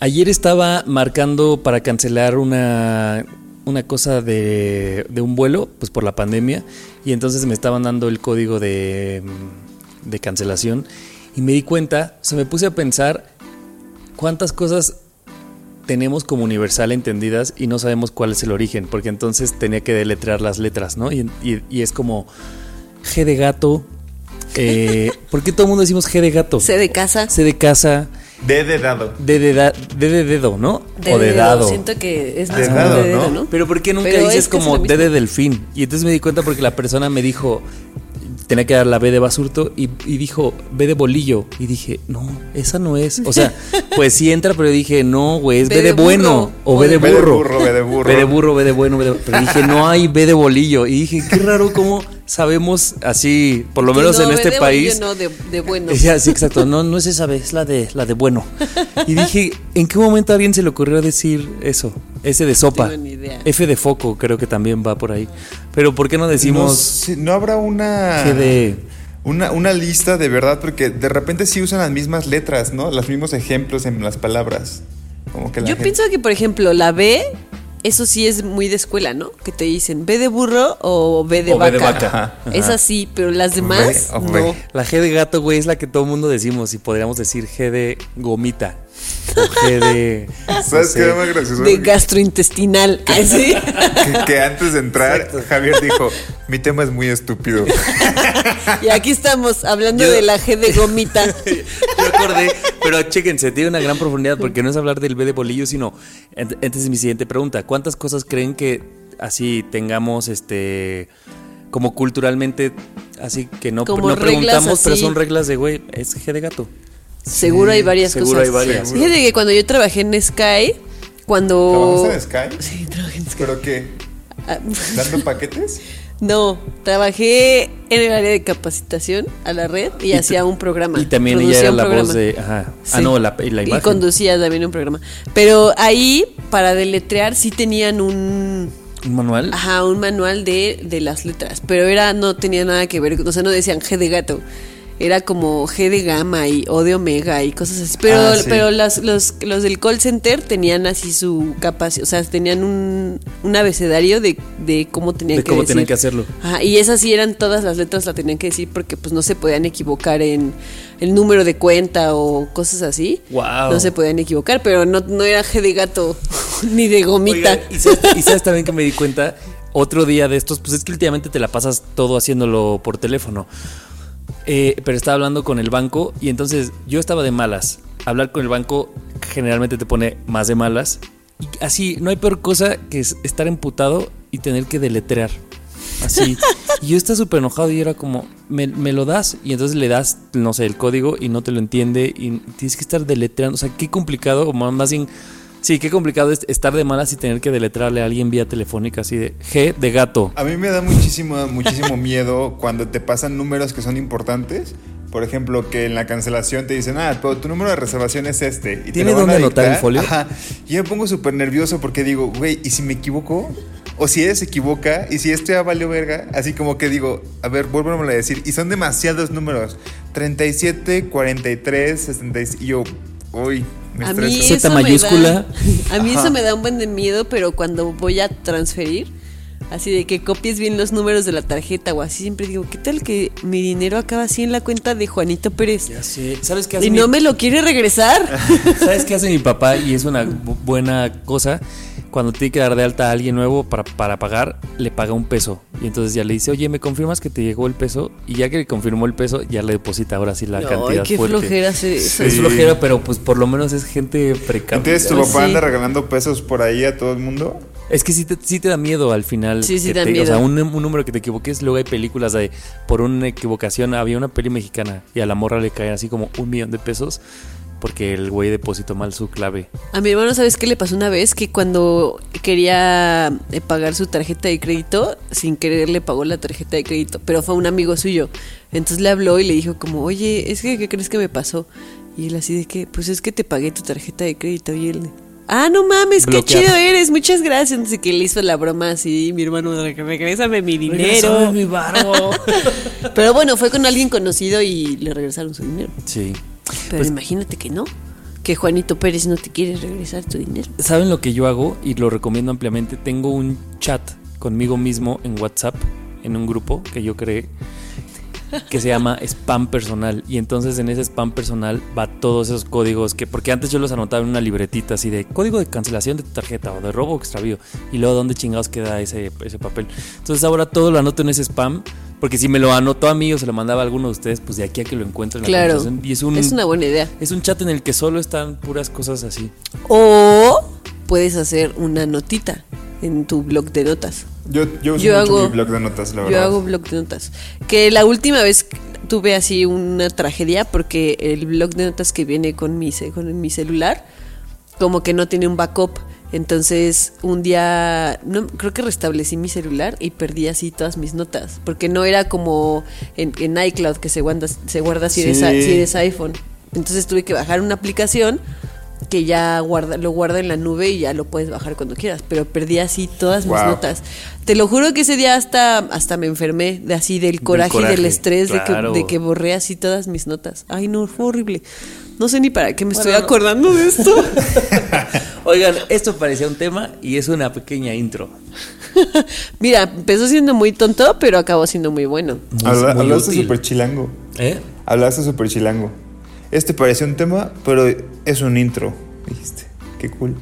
Ayer estaba marcando para cancelar una, una cosa de, de un vuelo, pues por la pandemia, y entonces me estaban dando el código de, de cancelación y me di cuenta, o sea, me puse a pensar cuántas cosas tenemos como universal entendidas y no sabemos cuál es el origen, porque entonces tenía que deletrear las letras, ¿no? Y, y- y es como G de gato. Eh, ¿Por qué todo el mundo decimos G de gato? C de casa. C de casa, De de dado. D de, da- D de dedo, ¿no? De o de dado. Siento que es más De como dado, de dedo, ¿no? ¿no? Pero ¿por qué nunca Pero dices es que es como D de delfín? Y entonces me di cuenta porque la persona me dijo, tenía que dar la B de basurto y, y dijo B de bolillo. Y dije, no, esa no es. O sea, pues sí entra, pero dije, no, güey, es B, B de, de bueno burro. o B de B de burro. burro, B de burro. B de burro, B de bueno, B de- Pero dije, no hay B de bolillo. Y dije, qué raro cómo sabemos así, por lo menos No, en de este bolillo país. No, de, de bueno. Ya, sí, exacto. No, no es esa vez, es la de, la de bueno. Y dije, ¿en qué momento a alguien se le ocurrió decir eso? Ese de sopa. tengo ni idea. F de foco, creo que también va por ahí. Pero ¿por qué no No, decimos sé, no habrá una. G de. Una, una lista de verdad, porque de repente sí usan las mismas letras, ¿no? Los mismos ejemplos en las palabras. Como que la Yo gente- pienso que, por ejemplo, la B, eso sí es muy de escuela, ¿no? Que te dicen B de burro o B de O vaca. de vaca. Ajá, Es así, pero las demás, no. La G de gato, güey, es la que todo el mundo decimos. Y podríamos decir G de gomita. O G de. ¿Sabes no qué más gracioso? De gastrointestinal. Sí. que, que antes de entrar, Javier dijo: Mi tema es muy estúpido. y aquí estamos hablando Yo- de la G de gomita. Yo acordé, pero chéquense, tiene una gran profundidad porque no es hablar del B de bolillo, sino. ent- Entonces, mi siguiente pregunta: ¿Cuántas cosas creen que así tengamos este. como culturalmente, así que no, Como no preguntamos, pero así. son reglas de, güey, es G de gato? Seguro hay varias seguro cosas. hay varias. Fíjate que cuando yo trabajé en Sky, cuando. ¿Trabajaste en Sky? Sí, trabajé en Sky. ¿Pero qué? Ah, ¿Dando paquetes? No, trabajé en el área de capacitación a la red y, Y hacía un programa. Y también ella era un la programa. voz de. Ajá. Ah, Sí. no, la, y la Y imagen. conducía también un programa. Pero ahí, para deletrear, sí tenían un. ¿Un manual? Ajá, un manual de, de las letras. Pero era, no tenía nada que ver. O sea, no decían G de gato. Era como G de gamma y O de omega y cosas así. Pero, Ah, sí. pero las, los, los del call center tenían así su capacidad. O sea, tenían un, un abecedario de, de cómo tenían de que cómo decir. tenían que hacerlo. Ajá, y esas sí eran todas las letras, la tenían que decir porque pues no se podían equivocar en el número de cuenta o cosas así. Guau. No se podían equivocar, pero no, no era G de gato ni de gomita. Oiga, y sabes, y sabes también que me di cuenta otro día de estos, pues es que últimamente te la pasas todo haciéndolo por teléfono. Eh, pero estaba hablando con el banco y entonces yo estaba de malas. Hablar con el banco generalmente te pone más de malas. Y así, no hay peor cosa que es estar emputado y tener que deletrear. Así. Y yo estaba súper enojado y era como, me, me lo das y entonces le das, no sé, el código y no te lo entiende y tienes que estar deletreando. O sea, qué complicado, o más bien, sí, qué complicado es estar de malas y tener que deletrearle a alguien vía telefónica así de G de gato. A mí me da muchísimo, muchísimo miedo cuando te pasan números que son importantes. Por ejemplo, que en la cancelación te dicen, ah, pero tu número de reservación es este. Y ¿Tiene dónde anotar el folio? Ajá. Y yo me pongo súper nervioso porque digo, güey, ¿y si me equivoco? O si ella se equivoca, y si esto ya valió verga, así como que digo, a ver, vuélvemelo a decir. Y son demasiados números: 37, 43, 66. Y yo, uy, me A mí. Z eso me mayúscula. da- a mí Ajá. eso me da un buen de miedo, pero cuando voy a transferir, así de que copies bien los números de la tarjeta o así, siempre digo, ¿qué tal que mi dinero acaba así en la cuenta de Juanito Pérez? Ya sé. ¿Sabes qué hace Y mi- no me lo quiere regresar. ¿Sabes qué hace mi papá? Y es una bu- buena cosa. Cuando tiene que dar de alta a alguien nuevo para, para pagar, le paga un peso. Y entonces ya le dice, oye, ¿me confirmas que te llegó el peso? Y ya que le confirmó el peso, ya le deposita ahora sí la cantidad qué fuerte. flojera se- eso. Es flojera, pero pues por lo menos es gente precaria. Entonces tu papá sí. anda regalando pesos por ahí a todo el mundo. Es que sí te, sí te da miedo al final. Sí, sí que da te- miedo. O sea, un, un número que te equivoques. Luego hay películas de por una equivocación. Había una peli mexicana y a la morra le caen así como un millón de pesos porque el güey depositó mal su clave. A mi hermano, ¿sabes qué le pasó una vez? Que cuando quería eh, pagar su tarjeta de crédito, sin querer le pagó la tarjeta de crédito, pero fue un amigo suyo. Entonces le habló y le dijo como, oye, es que, ¿qué crees que me pasó? Y él así de que, pues es que te pagué tu tarjeta de crédito. Y él, ah, no mames, qué chido eres, muchas gracias. Entonces que le hizo la broma así, mi hermano, regrésame mi dinero. mi barro. Pero bueno, fue con alguien conocido y le regresaron su dinero. sí. Pero Pues- imagínate que no, que Juanito Pérez no te quiere regresar tu dinero. ¿Saben lo que yo hago? Y lo recomiendo ampliamente. Tengo un chat conmigo mismo en WhatsApp, en un grupo que yo creé, que se llama spam personal. Y entonces en ese spam personal va todos esos códigos que, porque antes yo los anotaba en una libretita así de código de cancelación de tu tarjeta o de robo o extravío. Y luego dónde chingados queda ese, ese papel. Entonces ahora todo lo anoto en ese spam. Porque si me lo anotó a mí o se lo mandaba a alguno de ustedes, pues de aquí a que lo encuentren. en la Claro, conversación. Y es un, es una buena idea. es un chat en el que solo están puras cosas así. O puedes hacer una notita en tu blog de notas. Yo, yo uso Yo mucho hago- mi blog de notas, la Yo verdad. hago blog de notas. Que la última vez tuve así una tragedia porque el blog de notas que viene con mi, con mi celular como que no tiene un backup. Entonces un día no, creo que restablecí mi celular y perdí así todas mis notas. Porque no era como en, en iCloud que se guarda, se guarda si, eres, Sí. si eres iPhone. Entonces tuve que bajar una aplicación que ya guarda, lo guarda en la nube y ya lo puedes bajar cuando quieras. Pero perdí así todas mis Wow. notas. Te lo juro que ese día hasta, hasta me enfermé de así del coraje, y del coraje, estrés claro. de, que, de que borré así todas mis notas. Ay, no, fue horrible. No sé ni para qué me estoy no. acordando de esto. Oigan, esto parecía un tema y es una pequeña intro. Mira, empezó siendo muy tonto, pero acabó siendo muy bueno. Habla- muy hablaste súper chilango. ¿Eh? Hablaste súper chilango. Este parecía un tema, pero es un intro. Dijiste. Qué cool.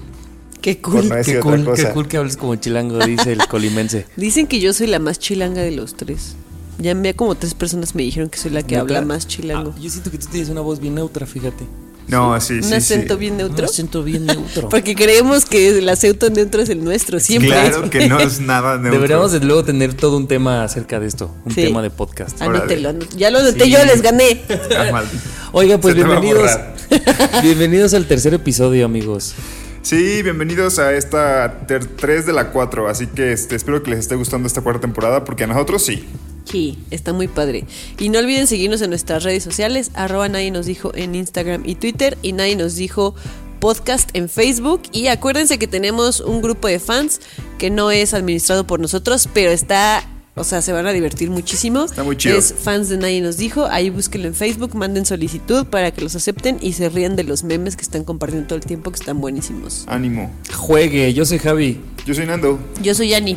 Qué cool. no Qué cool, cosa. qué cool que hables como chilango, dice el colimense. Dicen que yo soy la más chilanga de los tres. Ya me como tres personas me dijeron que soy la que ¿Neta? habla más chilango. Ah, yo siento que tú tienes una voz bien neutra, fíjate. No, sí, Un sí. acento sí. bien neutro. Un acento bien neutro. Porque creemos que el acento neutro es el nuestro, siempre. Claro que no es nada neutro. Deberíamos de luego tener todo un tema acerca de esto, un Sí. tema de podcast. Anótelo, anótelo. Ya lo anoté Sí. yo, les gané. Ah, mal. Oiga, pues Se bienvenidos. bienvenidos al tercer episodio, amigos. Sí, bienvenidos a esta 3 de la 4. Así que este, espero que les esté gustando esta cuarta temporada, porque a nosotros sí. Sí, está muy padre. Y no olviden seguirnos en nuestras redes sociales, arroba nadie nos dijo en Instagram y Twitter, y nadie nos dijo podcast en Facebook. Y acuérdense que tenemos un grupo de fans que no es administrado por nosotros, pero está, o sea, se van a divertir muchísimo. Está muy chido. Es fans de nadie nos dijo, ahí búsquenlo en Facebook, manden solicitud para que los acepten y se rían de los memes que están compartiendo todo el tiempo, que están buenísimos. Ánimo. Juegue, yo soy Javi. Yo soy Nando. Yo soy Yani,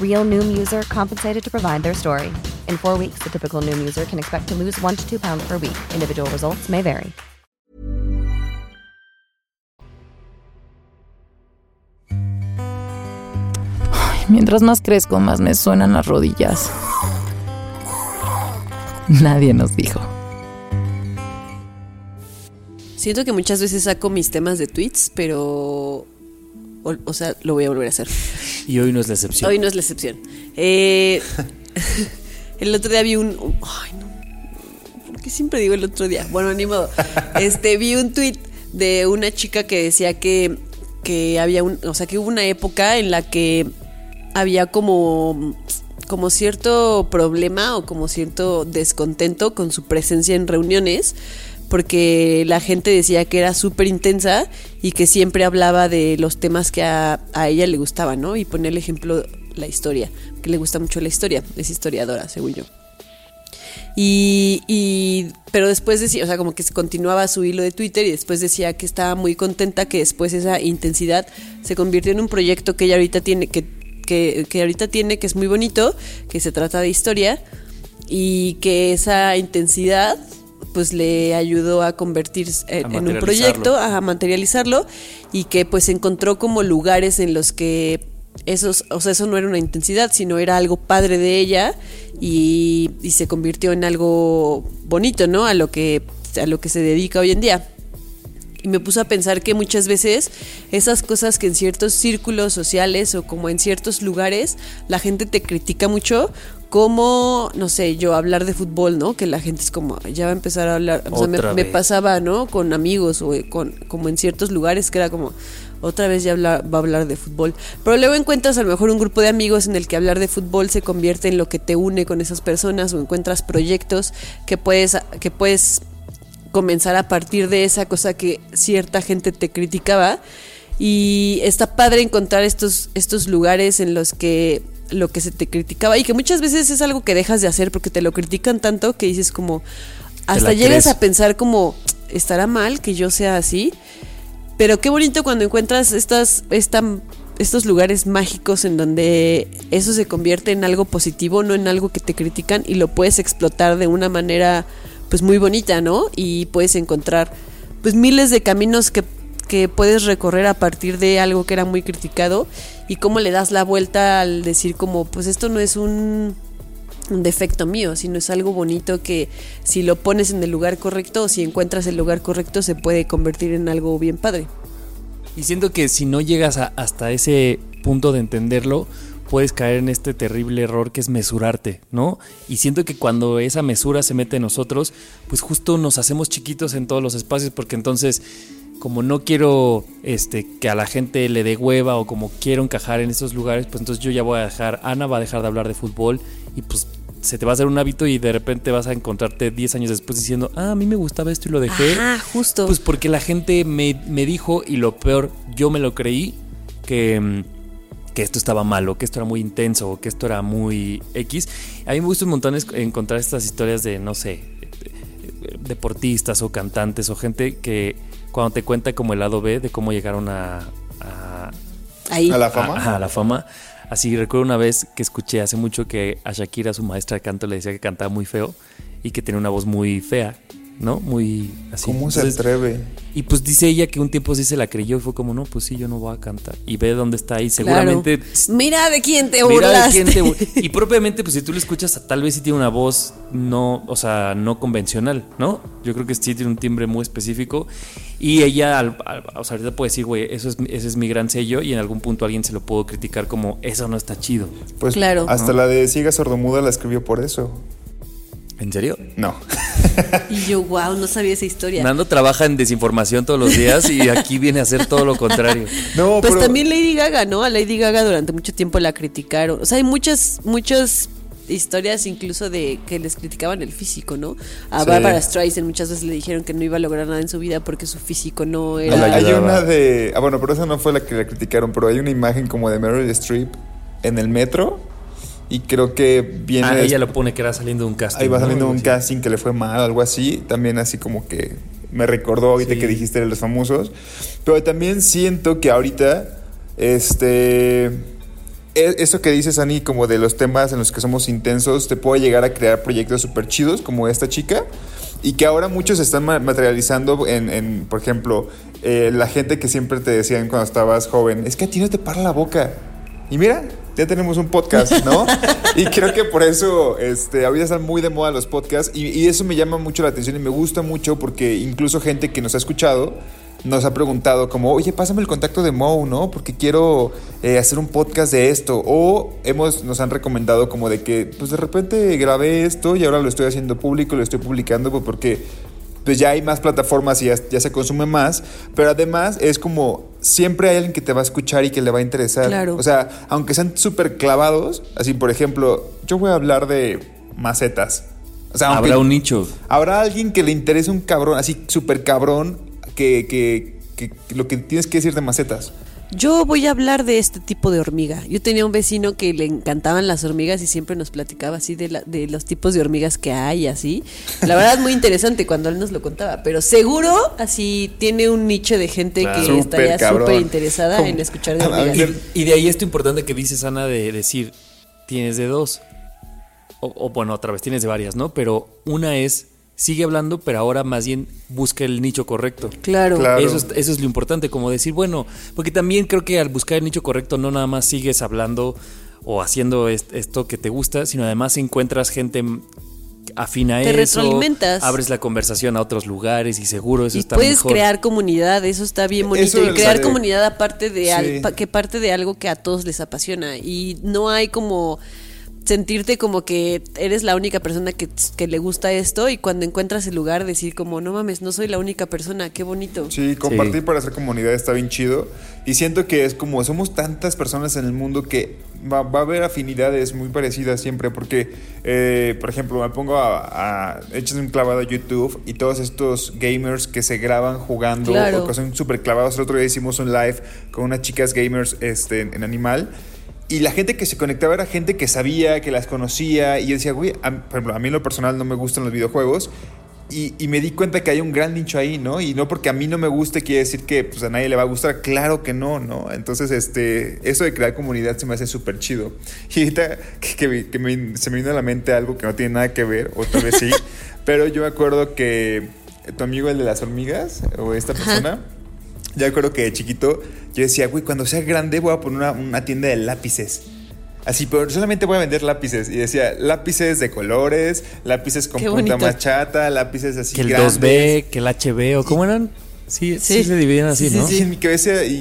Real Noom user compensated to provide their story. In four weeks, the typical Noom user can expect to lose one to two pounds per week. Individual results may vary. Ay, Mientras más crezco, más me suenan las rodillas. Nadie nos dijo. Siento que muchas veces saco mis temas de tweets, pero. O, o sea, lo voy a volver a hacer. Y hoy no es la excepción. Hoy no es la excepción. Eh, el otro día vi un. un- Ay, no. ¿Por qué siempre digo el otro día? Bueno, ni modo. Este, vi un tweet de una chica que decía que, que había un. O sea, que hubo una época en la que había como. Como cierto problema o como cierto descontento con su presencia en reuniones porque la gente decía que era súper intensa y que siempre hablaba de los temas que a, a ella le gustaban, ¿no? Y ponía el ejemplo la historia, que le gusta mucho la historia, es historiadora, según yo. Y, y, pero después decía, o sea, como que se continuaba su hilo de Twitter y después decía que estaba muy contenta que después esa intensidad se convirtió en un proyecto que ella ahorita tiene, que, que, que ahorita tiene, que es muy bonito, que se trata de historia y que esa intensidad pues le ayudó a convertirse en, en un proyecto, a materializarlo y que pues encontró como lugares en los que esos, o sea, eso no era una intensidad, sino era algo padre de ella y, y se convirtió en algo bonito, ¿no? A lo que a lo que se dedica hoy en día. Y me puso a pensar que muchas veces esas cosas que en ciertos círculos sociales o como en ciertos lugares la gente te critica mucho, como, no sé, yo hablar de fútbol, ¿no? Que la gente es como, ya va a empezar a hablar, o sea, me, pasaba, ¿no? Con amigos o con, como en ciertos lugares que era como, otra vez ya habla- va a hablar de fútbol. Pero luego encuentras a lo mejor un grupo de amigos en el que hablar de fútbol se convierte en lo que te une con esas personas o encuentras proyectos que puedes, que puedes comenzar a partir de esa cosa que cierta gente te criticaba. Y está padre encontrar estos, estos lugares en los que lo que se te criticaba y que muchas veces es algo que dejas de hacer porque te lo critican tanto que dices como hasta llegas crees. a pensar como estará mal que yo sea así pero qué bonito cuando encuentras estas, esta- estos lugares mágicos en donde eso se convierte en algo positivo, no en algo que te critican y lo puedes explotar de una manera pues muy bonita, ¿no? Y puedes encontrar pues miles de caminos que, que puedes recorrer a partir de algo que era muy criticado y cómo le das la vuelta al decir como pues esto no es un un defecto mío, sino es algo bonito que si lo pones en el lugar correcto o si encuentras el lugar correcto se puede convertir en algo bien padre. Y siento que si no llegas a- hasta ese punto de entenderlo, puedes caer en este terrible error que es mesurarte, ¿no? Y siento que cuando esa mesura se mete en nosotros, pues justo nos hacemos chiquitos en todos los espacios, porque entonces, como no quiero este, que a la gente le dé hueva o como quiero encajar en estos lugares, pues entonces yo ya voy a dejar, Ana va a dejar de hablar de fútbol y pues se te va a hacer un hábito y de repente vas a encontrarte 10 años después diciendo, ah, a mí me gustaba esto y lo dejé. Ajá, justo. Pues porque la gente me, me dijo, y lo peor, yo me lo creí, que, mm, que esto estaba malo, que esto era muy intenso, o que esto era muy X. A mí me gusta un montón encontrar estas historias de, no sé, deportistas o cantantes o gente que cuando te cuenta como el lado B de cómo llegaron a... a Ahí. ¿A la fama? A la fama. Así recuerdo una vez que escuché hace mucho que a Shakira, su maestra de canto, le decía que cantaba muy feo y que tenía una voz muy fea, ¿no? Muy así. ¿Cómo se atreve? y pues dice ella que un tiempo sí se la creyó y fue como, no, pues sí, yo no voy a cantar. Y ve dónde está ahí. Seguramente. Claro. Mira de quién te Mira de burlaste. quién te y propiamente, pues si tú lo escuchas, tal vez sí tiene una voz no, o sea, no convencional, ¿no? Yo creo que sí tiene un timbre muy específico. Y ella, al- al- o sea, ahorita puede decir, güey, eso es, ese es mi gran sello. Y en algún punto alguien se lo puedo criticar como, eso no está chido. Pues Claro. hasta la de Ciega Sordomuda la escribió por eso. ¿En serio? No. Y yo, wow, no sabía esa historia. Nando trabaja en desinformación todos los días y aquí viene a hacer todo lo contrario. No, Pues pero también Lady Gaga, ¿no? A Lady Gaga durante mucho tiempo la criticaron. O sea, hay muchas, muchas historias incluso de que les criticaban el físico, ¿no? A Sí. Barbara Streisand muchas veces le dijeron que no iba a lograr nada en su vida porque su físico no hay, era... hay ayudaba. una de. Ah, bueno, pero esa no fue la que la criticaron, pero hay una imagen como de Meryl Streep en el metro. Y creo que viene. Ah, ella lo pone que era saliendo de un casting. Ahí va ¿no? saliendo un Sí. casting que le fue mal, algo así. También así como que me recordó ahorita Sí. que dijiste de los famosos. Pero también siento que ahorita, este... e- Eso que dices, Ani, como de los temas en los que somos intensos, te puede llegar a crear proyectos súper chidos como esta chica. Y que ahora muchos están ma- materializando en, en, por ejemplo, eh, la gente que siempre te decían cuando estabas joven, es que a ti no te para la boca. Y mira, ya tenemos un podcast, ¿no? y creo que por eso este, ahorita están muy de moda los podcasts y, y eso me llama mucho la atención y me gusta mucho porque incluso gente que nos ha escuchado nos ha preguntado como, oye, pásame el contacto de Mo, ¿no? Porque quiero eh, hacer un podcast de esto. O hemos, nos han recomendado como de que, pues de repente grabé esto y ahora lo estoy haciendo público, lo estoy publicando pues, porque pues ya hay más plataformas y ya, ya se consume más, pero además es como siempre hay alguien que te va a escuchar y que le va a interesar. Claro. O sea, aunque sean súper clavados, así por ejemplo, yo voy a hablar de macetas. O sea, aunque- Habrá un nicho. Habrá alguien que le interese un cabrón, así súper cabrón, que, que, que lo que tienes que decir de macetas. Yo voy a hablar de este tipo de hormiga. Yo tenía un vecino que le encantaban las hormigas y siempre nos platicaba así de, la- de los tipos de hormigas que hay, así. La verdad es muy interesante cuando él nos lo contaba, pero seguro así tiene un nicho de gente Claro. que estaría súper interesada en escuchar de hormigas. Y, y de ahí esto importante que dices, Ana, de decir, tienes de dos. O, o, bueno, otra vez, tienes de varias, ¿no? Pero una es, sigue hablando, pero ahora más bien busca el nicho correcto. Claro. Claro. Eso, es, eso es lo importante, como decir, bueno, porque también creo que al buscar el nicho correcto no nada más sigues hablando o haciendo est- esto que te gusta, sino además encuentras gente mm, afín a Te eso. retroalimentas. Abres la conversación a otros lugares y seguro eso y está puedes mejor. crear comunidad, eso está bien bonito. Eso y crear comunidad aparte de al- Sí. que parte de algo que a todos les apasiona. Y no hay como sentirte como que eres la única persona que, que le gusta esto y cuando encuentras el lugar decir como no mames, no soy la única persona, qué bonito. Sí, compartir Sí. para hacer comunidad está bien chido. Y siento que es como somos tantas personas en el mundo que va, va a haber afinidades muy parecidas siempre. Porque, eh, por ejemplo, me pongo a, a echar un clavado a YouTube y todos estos gamers que se graban jugando Claro. o que son súper clavados. El otro día hicimos un live con unas chicas gamers este, en Animal. Y la gente que se conectaba era gente que sabía, que las conocía. Y yo decía, güey, a, por ejemplo, a mí en lo personal no me gustan los videojuegos. Y, y me di cuenta que hay un gran nicho ahí, ¿no? Y no porque a mí no me guste quiere decir que pues, a nadie le va a gustar. Claro que no, ¿no? Entonces, este, eso de crear comunidad se me hace súper chido. Y ahorita que, que que me- se me vino a la mente algo que no tiene nada que ver, o tal vez sí. pero yo me acuerdo que tu amigo, el de las hormigas, o esta persona, ya recuerdo que de chiquito yo decía, güey, cuando sea grande voy a poner una, una tienda de lápices. Así, pero solamente voy a vender lápices. Y decía, lápices de colores, lápices con Qué punta bonito. más chata, lápices así Que el grandes. 2B, que el HB, o cómo eran. Sí, sí, Sí. se dividían así, Sí, ¿no? Y en mi cabeza, y,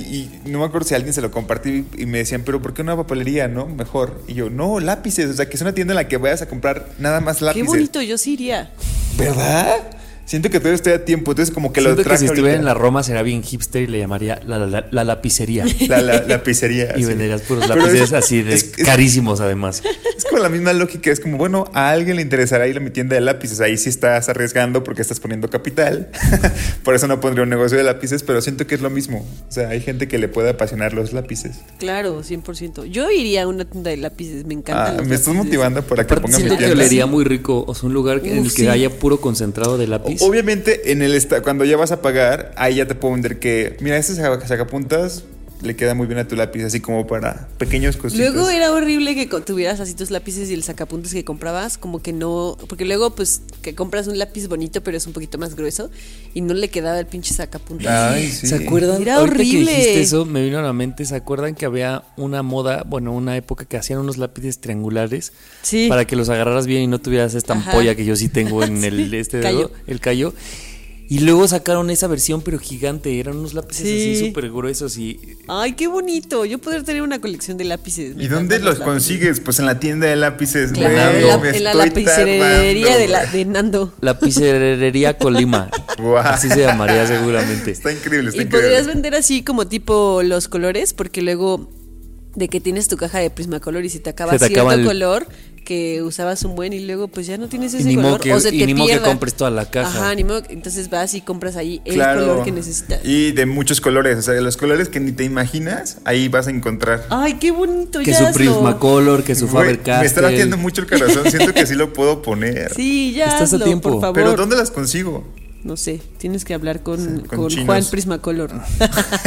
y no me acuerdo si alguien se lo compartí y me decían, pero ¿por qué una papelería, no? Mejor. Y yo, no, lápices. O sea, que es una tienda en la que vayas a comprar nada más Qué lápices. bonito, yo sí iría. ¿Verdad? Siento que todavía estoy a tiempo. Entonces, como que lo Siento que traje si estuviera en la Roma será bien hipster y le llamaría la, la- la lapicería. La, la, lapicería. y venderías puros lápices es- así de es- carísimos además. Es como la misma lógica, es como, bueno, a alguien le interesará ir a mi tienda de lápices, ahí sí estás arriesgando porque estás poniendo capital, por eso no pondría un negocio de lápices, pero siento que es lo mismo, o sea, hay gente que le puede apasionar los lápices. Claro, 100%. Yo iría a una tienda de lápices, me encantan. Ah, me estás motivando para que Aparte ponga mi siento que tienda. olería muy rico, o sea, un lugar en el que sí. haya puro concentrado de lápiz. Obviamente, en el cuando ya vas a pagar, ahí ya te puedo vender que, mira, este saca- sacapuntas le queda muy bien a tu lápiz, así como para pequeños cositas. Luego era horrible que tuvieras así tus lápices y el sacapuntas que comprabas, como que no, porque luego pues que compras un lápiz bonito pero es un poquito más grueso y no le quedaba el pinche sacapuntas. Ay, sí. ¿Se acuerdan? Era horrible. que dijiste eso, me vino a la mente. ¿Se acuerdan que había una moda, bueno, una época que hacían unos lápices triangulares Sí. para que los agarraras bien y no tuvieras esta Ajá. ampolla que yo sí tengo en el este dedo, el callo? Y luego sacaron esa versión, pero gigante. Eran unos lápices Sí. así súper gruesos y Ay, qué bonito. Yo poder tener una colección de lápices. ¿Y dónde los lápices. consigues? Pues en la tienda de lápices. Claro, güey, en la, me en la tardando, de, la, de Nando. la pizzería Colima. Así se llamaría seguramente. Está increíble, está Y increíble. podrías vender así como tipo los colores, porque luego de que tienes tu caja de Prismacolor y si te acaba Se te cierto acaba el- color que usabas un buen y luego pues ya no tienes Y ese ni modo color que- o se y te ni modo que compres toda la caja. Ajá, ni modo que- entonces vas y compras ahí el Claro. color que necesitas. Y de muchos colores, o sea, de los colores que ni te imaginas, ahí vas a encontrar. Ay, qué bonito, Que ya su. Prismacolor, que su Güey, Faber Castell. me está latiendo mucho el corazón, siento que sí lo puedo poner. Sí, ya Estás a hazlo, tiempo. por favor. Pero ¿dónde las consigo? No sé, tienes que hablar con, Sí, con con chinos. Juan Prismacolor.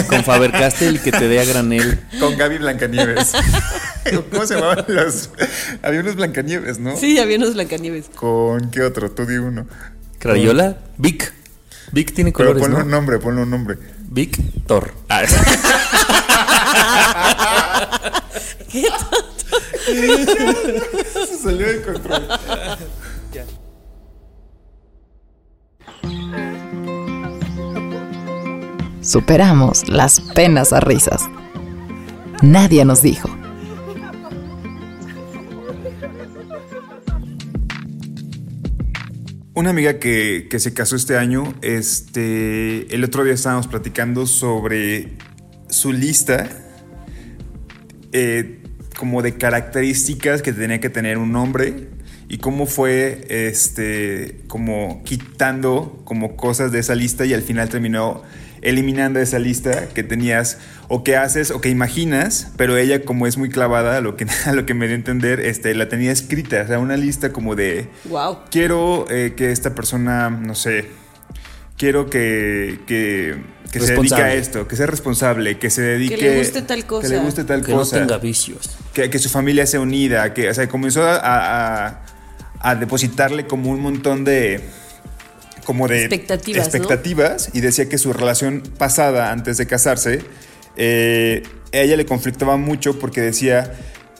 Con Faber Castell que te dé a granel. Con Gaby Blancanieves. ¿Cómo se llamaban los? Había unos Blancanieves, ¿no? sí, había unos Blancanieves. ¿Con qué otro? Tú di uno. Crayola, Vic. Vic tiene Pero colores, ponle ¿no? un nombre, ponle un nombre. Vic Thor. Ah, ¿Qué Se salió de control. Superamos las penas a risas. Nadie nos dijo. Una amiga que, que se casó este año, este, el otro día estábamos platicando sobre su lista eh, como de características que tenía que tener un hombre y cómo fue este como quitando como cosas de esa lista y al final terminó eliminando esa lista que tenías o que haces o que imaginas, pero ella como es muy clavada a lo que, a lo que me dio a entender, este, la tenía escrita, o sea, una lista como de, Wow. quiero eh, que esta persona, no sé, quiero que, que, que se dedique a esto, que sea responsable, que se dedique... le guste tal cosa. Que le guste tal Que no cosa. tenga vicios. que, que su familia sea unida, que, o sea, comenzó a, a- a depositarle como un montón de como de Expectativas, y decía que su relación pasada antes de casarse eh, a ella le conflictaba mucho porque decía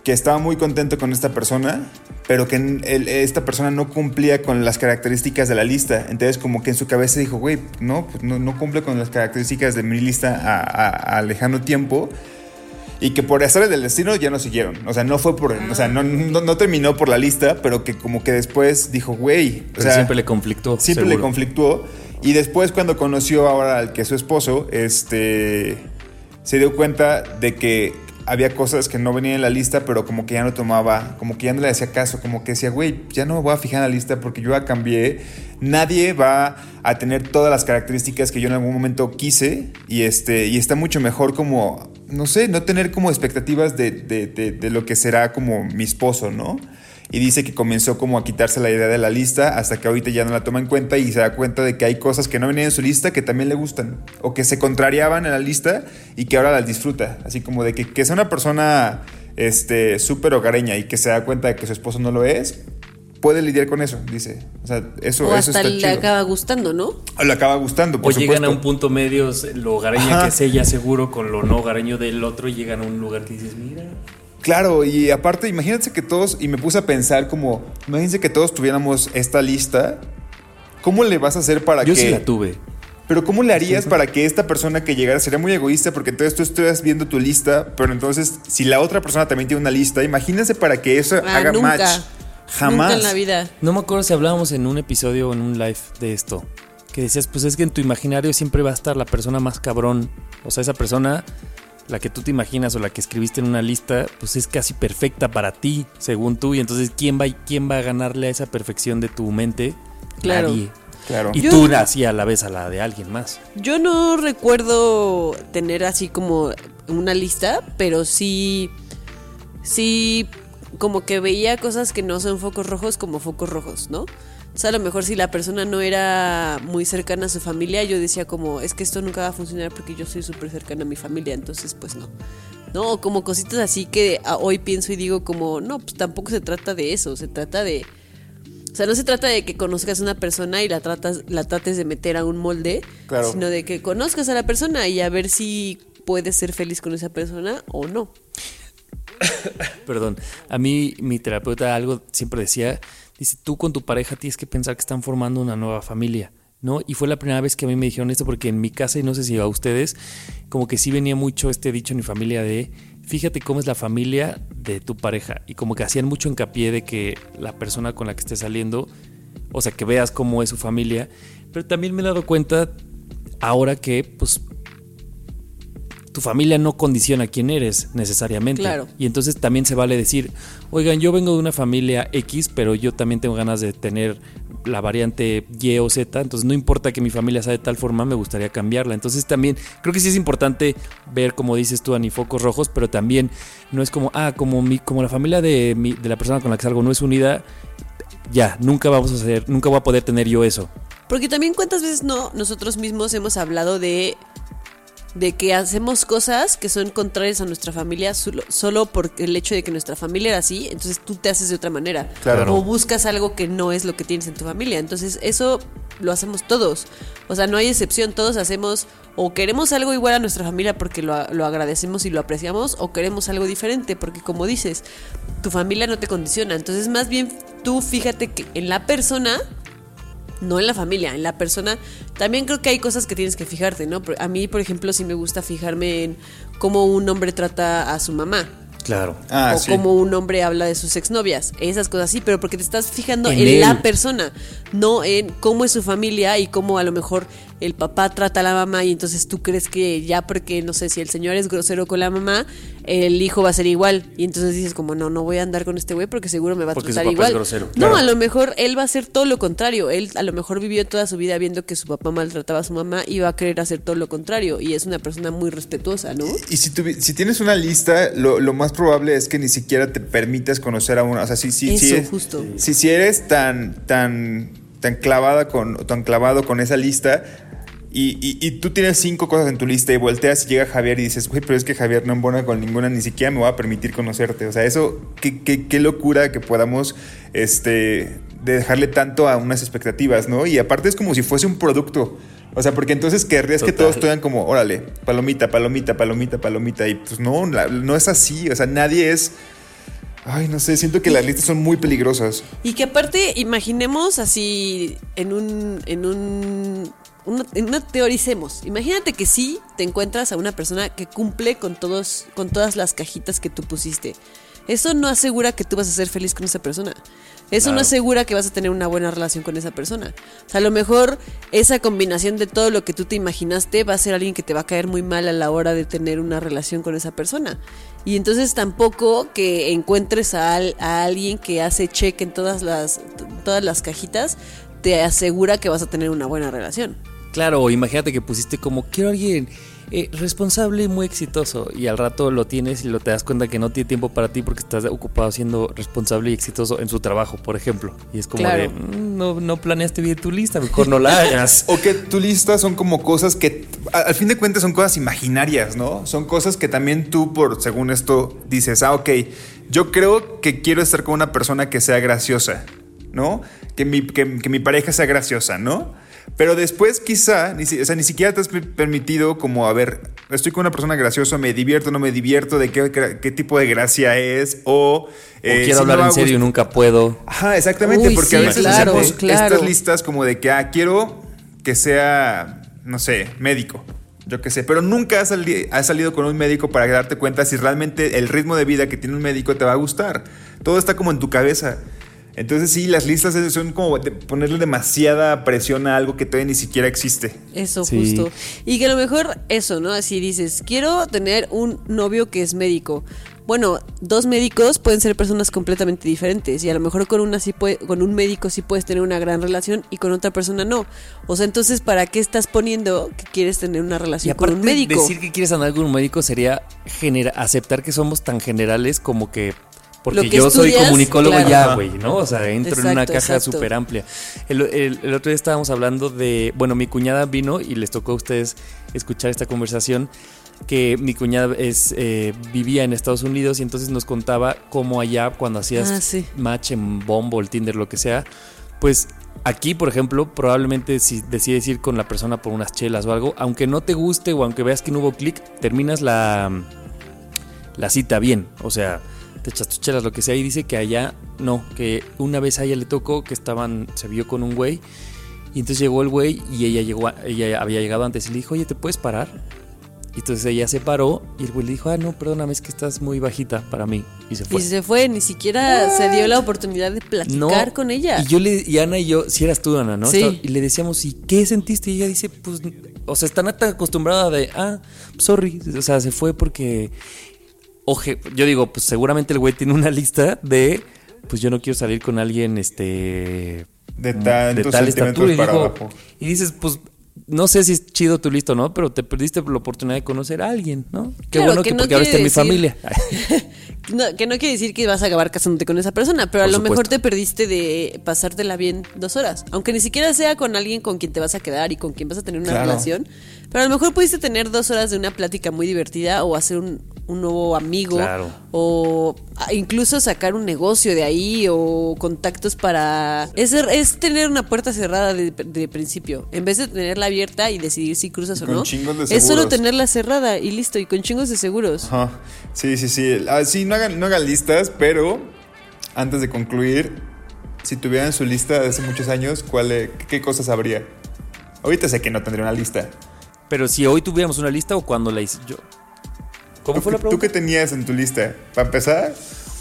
que estaba muy contento con esta persona pero que esta persona no cumplía con las características de la lista. Entonces como que en su cabeza dijo güey no, pues no no cumple con las características de mi lista a, a- a lejano tiempo y que por azares del destino ya no siguieron. O sea, no fue por. O sea, no, no, no terminó por la lista, pero que como que después dijo, güey. O sea, siempre le conflictó. siempre le conflictuó. Y después, cuando conoció ahora al que es su esposo, este. Se dio cuenta de que había cosas que no venían en la lista, pero como que ya no tomaba, como que ya no le hacía caso, como que decía, güey, ya no me voy a fijar en la lista porque yo ya cambié. Nadie va a tener todas las características que yo en algún momento quise y, este, y está mucho mejor como, no sé, no tener como expectativas de, de- de- de lo que será como mi esposo, ¿no? Y dice que comenzó como a quitarse la idea de la lista hasta que ahorita ya no la toma en cuenta y se da cuenta de que hay cosas que no venían en su lista que también le gustan o que se contrariaban en la lista y que ahora las disfruta. Así como de que, que sea una persona este, súper hogareña y que se da cuenta de que su esposo no lo es, puede lidiar con eso, dice. O sea, eso, o eso hasta está le chido. acaba gustando, ¿no? O le acaba gustando, O por llegan a supuesto. un punto medio, lo hogareña Ajá. que es ella seguro con lo no hogareño del otro y llegan a un lugar que dices, mira. Claro, y aparte, imagínense que todos, y me puse a pensar como, imagínense que todos tuviéramos esta lista. ¿Cómo le vas a hacer para Yo que... sí la tuve. Pero ¿cómo le harías para que esta persona que llegara sería muy egoísta? Porque entonces tú estás viendo tu lista, pero entonces si la otra persona también tiene una lista, imagínense para que eso Ah, haga nunca. match. Jamás. Nunca en la vida. No me acuerdo si hablábamos en un episodio o en un live de esto. Que decías, pues es que en tu imaginario siempre va a estar la persona más cabrón. O sea, esa persona, la que tú te imaginas o la que escribiste en una lista, pues es casi perfecta para ti, según tú. Y entonces, ¿quién va, quién va a ganarle a esa perfección de tu mente? Claro. Nadie. Claro. Y Yo- tú así a la vez a la de alguien más. Yo no recuerdo tener así como una lista, pero sí. Sí, como que veía cosas que no son focos rojos como focos rojos, ¿no? O sea, a lo mejor si la persona no era muy cercana a su familia, yo decía como, es que esto nunca va a funcionar porque yo soy súper cercana a mi familia, entonces pues no. No, o como cositas así que hoy pienso y digo como, no, pues tampoco se trata de eso, se trata de... O sea, no se trata de que conozcas a una persona y la tratas, la trates de meter a un molde, Claro. sino de que conozcas a la persona y a ver si puedes ser feliz con esa persona o no. Perdón, a mí mi terapeuta algo siempre decía, dice, tú con tu pareja tienes que pensar que están formando una nueva familia, ¿no? Y fue la primera vez que a mí me dijeron esto porque en mi casa, y no sé si a ustedes, como que sí venía mucho este dicho en mi familia de, fíjate cómo es la familia de tu pareja, y como que hacían mucho hincapié de que la persona con la que estés saliendo, o sea, que veas cómo es su familia, pero también me he dado cuenta ahora que, pues, tu familia no condiciona quién eres necesariamente. Claro. Y entonces también se vale decir, oigan, yo vengo de una familia X, pero yo también tengo ganas de tener la variante Y o Z, entonces no importa que mi familia sea de tal forma, me gustaría cambiarla. Entonces también creo que sí es importante ver, como dices tú, Ani, focos rojos, pero también no es como, ah, como, mi, como la familia de, mi- de la persona con la que salgo no es unida, ya, nunca vamos a hacer, nunca voy a poder tener yo eso. Porque también cuántas veces no nosotros mismos hemos hablado de de que hacemos cosas que son contrarias a nuestra familia solo, solo por el hecho de que nuestra familia era así, entonces tú te haces de otra manera. Claro. O buscas algo que no es lo que tienes en tu familia. Entonces eso lo hacemos todos. O sea, no hay excepción, todos hacemos o queremos algo igual a nuestra familia porque lo, lo agradecemos y lo apreciamos, o queremos algo diferente porque como dices, tu familia no te condiciona. Entonces más bien tú fíjate que en la persona no en la familia, en la persona. También creo que hay cosas que tienes que fijarte, ¿no? A mí, por ejemplo, sí me gusta fijarme en cómo un hombre trata a su mamá. Claro. Ah, o sí. cómo un hombre habla de sus exnovias. Esas cosas sí, pero porque te estás fijando En en, la persona, no en cómo es su familia y cómo a lo mejor el papá trata a la mamá y entonces tú crees que ya porque, no sé, si el señor es grosero con la mamá, el hijo va a ser igual. Y entonces dices como, no, no voy a andar con este güey porque seguro me va a Porque su tratar papá igual. es grosero, No, claro. a lo mejor él va a hacer todo lo contrario. Él a lo mejor vivió toda su vida viendo que su papá maltrataba a su mamá y va a querer hacer todo lo contrario. Y es una persona muy respetuosa, ¿no? Y si, tuvi- si tienes una lista, lo, lo más probable es que ni siquiera te permitas conocer a uno. O sea, si, si, si Eso, es- justo. Si, si eres tan, tan, tan clavada con, tan clavado con esa lista. Y, y- y tú tienes cinco cosas en tu lista y volteas y llega Javier y dices, güey, pero es que Javier no embona con ninguna, ni siquiera me va a permitir conocerte. O sea, eso, qué, qué- qué locura que podamos este, dejarle tanto a unas expectativas, ¿no? Y aparte es como si fuese un producto. O sea, porque entonces querrías que Total. todos tengan como, órale, palomita, palomita, palomita, palomita. Y pues no, la- no es así. O sea, nadie es. Ay, no sé, siento que las listas son muy peligrosas. Y que aparte, imaginemos así en un. en un. En una teoricemos. Imagínate que sí te encuentras a una persona que cumple con todos, con todas las cajitas que tú pusiste. Eso no asegura que tú vas a ser feliz con esa persona. Eso no asegura que vas a tener una buena relación con esa persona. O sea, a lo mejor esa combinación de todo lo que tú te imaginaste va a ser alguien que te va a caer muy mal a la hora de tener una relación con esa persona. Y entonces tampoco que encuentres a, al- a alguien que hace check en todas las, todas las cajitas te asegura que vas a tener una buena relación. Claro, imagínate que pusiste como quiero a alguien eh, responsable y muy exitoso y al rato lo tienes y lo te das cuenta que no tiene tiempo para ti porque estás ocupado siendo responsable y exitoso en su trabajo, por ejemplo. Y es como Claro. de, "Mm, no, no planeaste bien tu lista, mejor no la hagas. O que tu lista son como cosas que, al fin de cuentas, son cosas imaginarias, ¿no? Son cosas que también tú, por según esto, dices, ah, ok, yo creo que quiero estar con una persona que sea graciosa, ¿no? Que mi, que, que mi pareja sea graciosa, ¿no? Pero después quizá, ni, si- o sea, ni siquiera te has per- permitido como, a ver, estoy con una persona graciosa, me divierto, no me divierto, de qué, qué tipo de gracia es, o... O eh, quiero si hablar en serio y nunca puedo. Ajá, exactamente, Uy, porque sí, a veces claro, hacemos claro. estas listas como de que, ah, quiero que sea, no sé, médico, yo qué sé, pero nunca has, sali- has salido con un médico para darte cuenta si realmente el ritmo de vida que tiene un médico te va a gustar. Todo está como en tu cabeza. Entonces sí, las listas son como de ponerle demasiada presión a algo que todavía ni siquiera existe. Eso, Sí. justo. Y que a lo mejor eso, ¿no? Así dices, quiero tener un novio que es médico. Bueno, dos médicos pueden ser personas completamente diferentes y a lo mejor con una sí puede- con un médico sí puedes tener una gran relación y con otra persona no. O sea, entonces ¿para qué estás poniendo que quieres tener una Y relación con un médico? decir que quieres andar con un médico sería aceptar que somos tan generales como que. Porque yo soy comunicólogo claro. ya, güey, ¿no? O sea, entro en una Exacto, caja exacto. súper amplia. El, el- el otro día estábamos hablando de. Bueno, mi cuñada vino y les tocó a ustedes escuchar esta conversación. Que mi cuñada es, eh, vivía en Estados Unidos y entonces nos contaba cómo allá, cuando hacías Ah, sí. match en Bumble, Tinder, lo que sea, pues aquí, por ejemplo, probablemente si decides ir con la persona por unas chelas o algo, aunque no te guste o aunque veas que no hubo clic, terminas la, la cita bien. O sea, te echas tus chelas, lo que sea, y dice que allá no, que una vez a ella le tocó que estaban, se vio con un güey, y entonces llegó el güey y ella llegó, ella había llegado antes y le dijo, oye, ¿te puedes parar? Y entonces ella se paró y el güey le dijo, ah, no, perdóname, es que estás muy bajita para mí. Y se fue. Y se fue, ni siquiera se dio la oportunidad de platicar con ella. Y yo le, y Ana y yo, si eras tú, Ana, ¿no? Sí. Y le decíamos, ¿y qué sentiste? Y ella dice, pues, o sea, está tan acostumbrada de, ah, sorry. O sea, se fue porque. Oje, yo digo, pues seguramente el güey tiene una lista de, pues yo no quiero salir con alguien, este. De tal estatura. Y, dices, pues. No sé si es chido tu listo, ¿no? Pero te perdiste la oportunidad de conocer a alguien, ¿no? Qué Claro, bueno que que, no porque ahora está en mi familia. No, que no quiere decir que vas a acabar casándote con esa persona, pero a lo mejor te perdiste de pasártela bien dos horas. Aunque ni siquiera sea con alguien con quien te vas a quedar y con quien vas a tener una Claro. relación. Pero a lo mejor pudiste tener dos horas de una plática muy divertida o hacer un, un nuevo amigo. Claro. O incluso sacar un negocio de ahí o contactos para... Es, es tener una puerta cerrada de, de principio. En vez de tenerla abierta y decidir si cruzas Y o con no. chingos de Es solo tenerla cerrada y listo. Y con chingos de seguros. Ajá. Sí, sí, sí. Ah, sí, no hagan, no hagan listas, pero antes de concluir, si tuvieran su lista de hace muchos años, ¿cuál, eh, ¿qué cosas habría? Ahorita sé que no tendría una lista. Pero si hoy tuviéramos una lista o cuando la hice yo. ¿Cómo ¿Tú, fue la qué- pregunta? ¿Tú qué tenías en tu lista? Para empezar,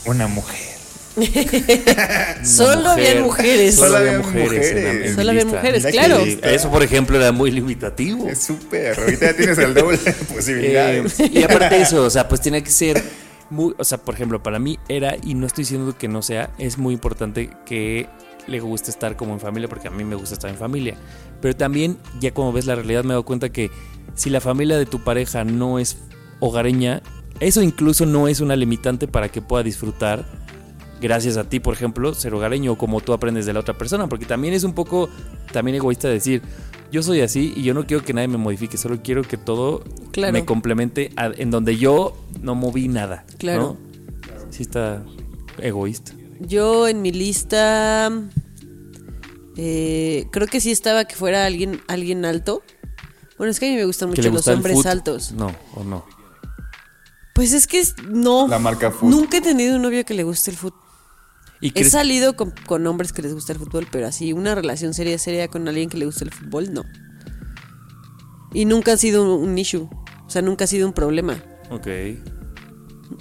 una mujer. Solo había mujeres. Solo había mujeres. Solo había lista. mujeres, claro. Eso, por ejemplo, era muy limitativo. Es súper. Ahorita ya tienes el doble de Eh, posibilidades. y aparte de eso, o sea, pues tiene que ser muy, o sea, por ejemplo, para mí era, y no estoy diciendo que no sea, es muy importante que le guste estar como en familia, porque a mí me gusta estar en familia. Pero también, ya como ves la realidad, me he dado cuenta que si la familia de tu pareja no es hogareña, eso incluso no es una limitante para que pueda disfrutar, gracias a ti, por ejemplo, ser hogareño o como tú aprendes de la otra persona, porque también es un poco también egoísta decir, yo soy así y yo no quiero que nadie me modifique, solo quiero que todo Claro. me complemente a- en donde yo no moví nada. Claro. ¿no? Sí está egoísta. Yo en mi lista eh, creo que sí estaba que fuera alguien alguien alto. Bueno, es que a mí me gustan ¿Que mucho los hombres altos. No, o no. Pues es que no. La marca foot. Nunca he tenido un novio que le guste el fútbol. ¿Y He salido con, con hombres que les gusta el fútbol, pero así una relación seria seria con alguien que le gusta el fútbol, no. Y nunca ha sido un issue. O sea, nunca ha sido un problema. Ok.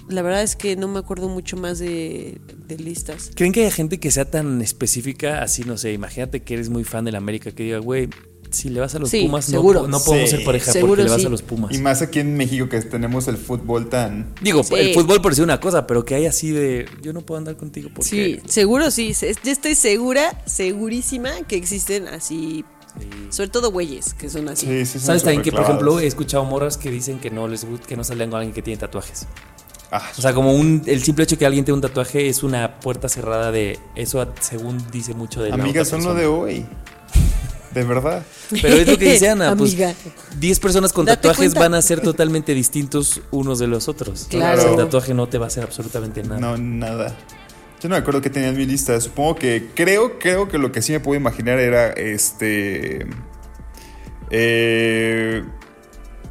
La verdad es que no me acuerdo mucho más de, de listas. ¿Creen que haya gente que sea tan específica así, no sé, imagínate que eres muy fan del América, que diga, güey, si le vas a los Sí, Pumas, no seguro. no, podemos Sí, ser pareja seguro porque le vas sí. a los Pumas. Y más aquí en México que tenemos el fútbol tan. Digo, Sí. el fútbol por decir una cosa, pero que hay así de, yo no puedo andar contigo porque... Sí, seguro sí. Yo estoy segura, segurísima que existen así. Sobre todo güeyes que son así. Sí, sí, son ¿Sabes también que, por ejemplo, he escuchado morras que dicen que no les gusta, que no salen con alguien que tiene tatuajes? Ah, O sea, como un, el simple hecho que alguien tenga un tatuaje es una puerta cerrada de eso, según dice mucho de la amigas, otra son lo de hoy. De verdad. Pero es lo que dice Ana, pues Amiga. 10 personas con Date tatuajes cuenta. van a ser totalmente distintos unos de los otros. Claro. Sea, el tatuaje no te va a hacer absolutamente nada. No, nada. Yo no me acuerdo que tenía en mi lista. Supongo que. Creo, creo que lo que sí me puedo imaginar era este. eh,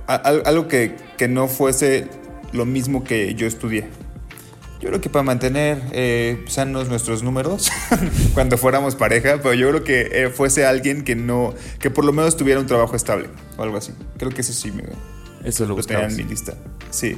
algo que, que no fuese lo mismo que yo estudié. Yo creo que para mantener eh, sanos nuestros números cuando fuéramos pareja, pero yo creo que eh, fuese alguien que no, que por lo menos tuviera un trabajo estable o algo así. Creo que eso sí me, Eso lo lo tenía en mi lista. Sí.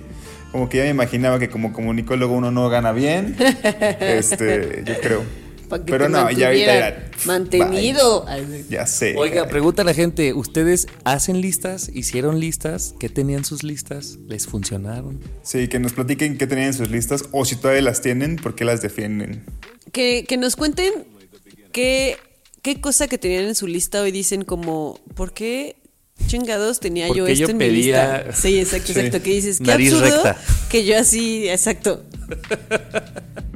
Como que ya me imaginaba que como comunicólogo uno no gana bien. este, yo creo. Pa' que Pero te no, ya ahorita ya. Mantenido. bye. Ya sé. Oiga, pregunta a la gente, ¿ustedes hacen listas? ¿Hicieron listas? ¿Qué tenían sus listas? ¿Les funcionaron? Sí, que nos platiquen qué tenían en sus listas o si todavía las tienen, por qué las defienden. Que, que nos cuenten qué, qué cosa que tenían en su lista hoy dicen como, ¿por qué chingados tenía ¿Por yo qué esto yo en mi pedía- lista? Sí, exacto, Sí. exacto. Que dices, qué Nariz absurdo recta. que yo así, exacto.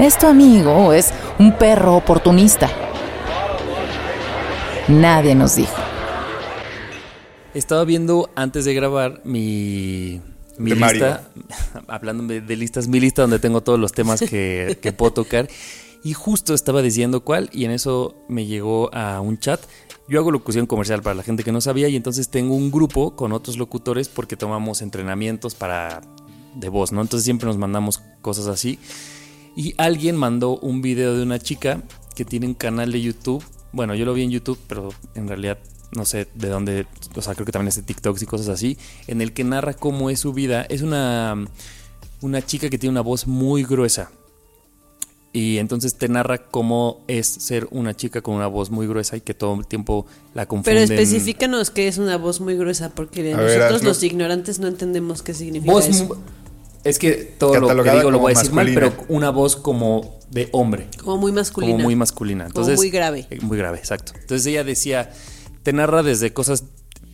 ¿Es tu amigo o es un perro oportunista? Nadie nos dijo. Estaba viendo antes de grabar mi, mi De lista, hablando de, de listas, mi lista donde tengo todos los temas que, que puedo tocar. Y justo estaba diciendo cuál, y en eso me llegó a un chat. Yo hago locución comercial para la gente que no sabía, y entonces tengo un grupo con otros locutores porque tomamos entrenamientos para de voz, ¿no? Entonces siempre nos mandamos cosas así. Y alguien mandó un video de una chica que tiene un canal de YouTube. Bueno, yo lo vi en YouTube, pero en realidad no sé de dónde, o sea, creo que también es de TikToks y cosas así, en el que narra cómo es su vida. Es una, una chica que tiene una voz muy gruesa. Y entonces te narra cómo es ser una chica con una voz muy gruesa y que todo el tiempo la Pero confunden. especifícanos que es una voz muy gruesa, porque A nosotros los ignorantes no entendemos qué significa Voz eso. Es que todo lo que digo lo como voy a decir mal, pero una voz como de hombre. Como muy masculina. Como muy masculina. Como Entonces, muy grave. eh, Muy grave, exacto. Entonces ella decía, te narra desde cosas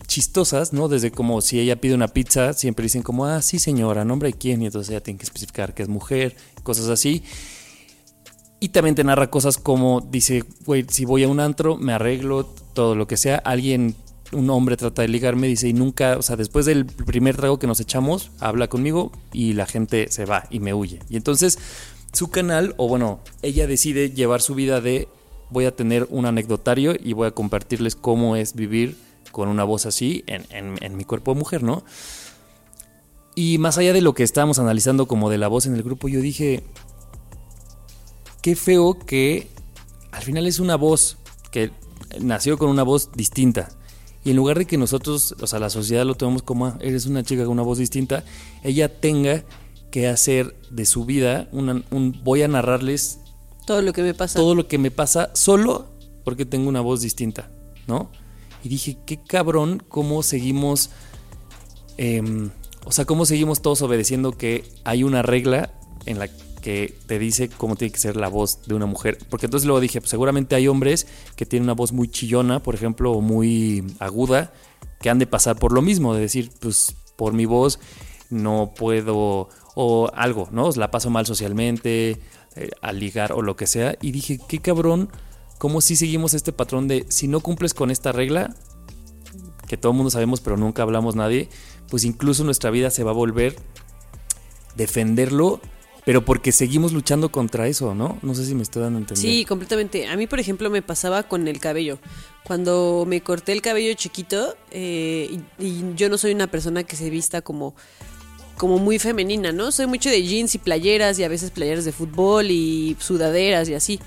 chistosas, ¿no? Desde como si ella pide una pizza, siempre dicen como, ah, sí señora, nombre de quién, y entonces ella tiene que especificar que es mujer, cosas así. Y también te narra cosas como dice, güey, si voy a un antro, me arreglo, todo lo que sea. Alguien, un hombre trata de ligarme, dice, y nunca, o sea, después del primer trago que nos echamos, habla conmigo y la gente se va y me huye. Y entonces su canal, o bueno, ella decide llevar su vida de, voy a tener un anecdotario y voy a compartirles cómo es vivir con una voz así en, en- mi cuerpo de mujer, ¿no? Y más allá de lo que estábamos analizando como de la voz en el grupo, yo dije, qué feo que al final es una voz que nació con una voz distinta. Y en lugar de que nosotros, o sea, la sociedad lo tomemos como, "Ah, eres una chica con una voz distinta, ella tenga que hacer de su vida una- un, voy a narrarles Todo lo que me pasa. todo lo que me pasa solo porque tengo una voz distinta, ¿no? Y dije, qué cabrón, cómo seguimos, em, o sea, cómo seguimos todos obedeciendo que hay una regla en la que te dice cómo tiene que ser la voz de una mujer. Porque entonces luego dije, pues seguramente hay hombres que tienen una voz muy chillona, por ejemplo, o muy aguda, que han de pasar por lo mismo, de decir, pues por mi voz no puedo, o algo, ¿no? La paso mal socialmente, eh, al ligar o lo que sea. Y dije, qué cabrón, cómo si seguimos este patrón de si no cumples con esta regla, que todo el mundo sabemos pero nunca hablamos nadie, pues incluso nuestra vida se va a volver defenderlo, pero porque seguimos luchando contra eso, ¿no? No sé si me estoy dando a entender. Sí, completamente. A mí, por ejemplo, me pasaba con el cabello. Cuando me corté el cabello chiquito, eh, y, yo no soy una persona que se vista como, como muy femenina, ¿no? Soy mucho de jeans y playeras y a veces playeras de fútbol y sudaderas y así.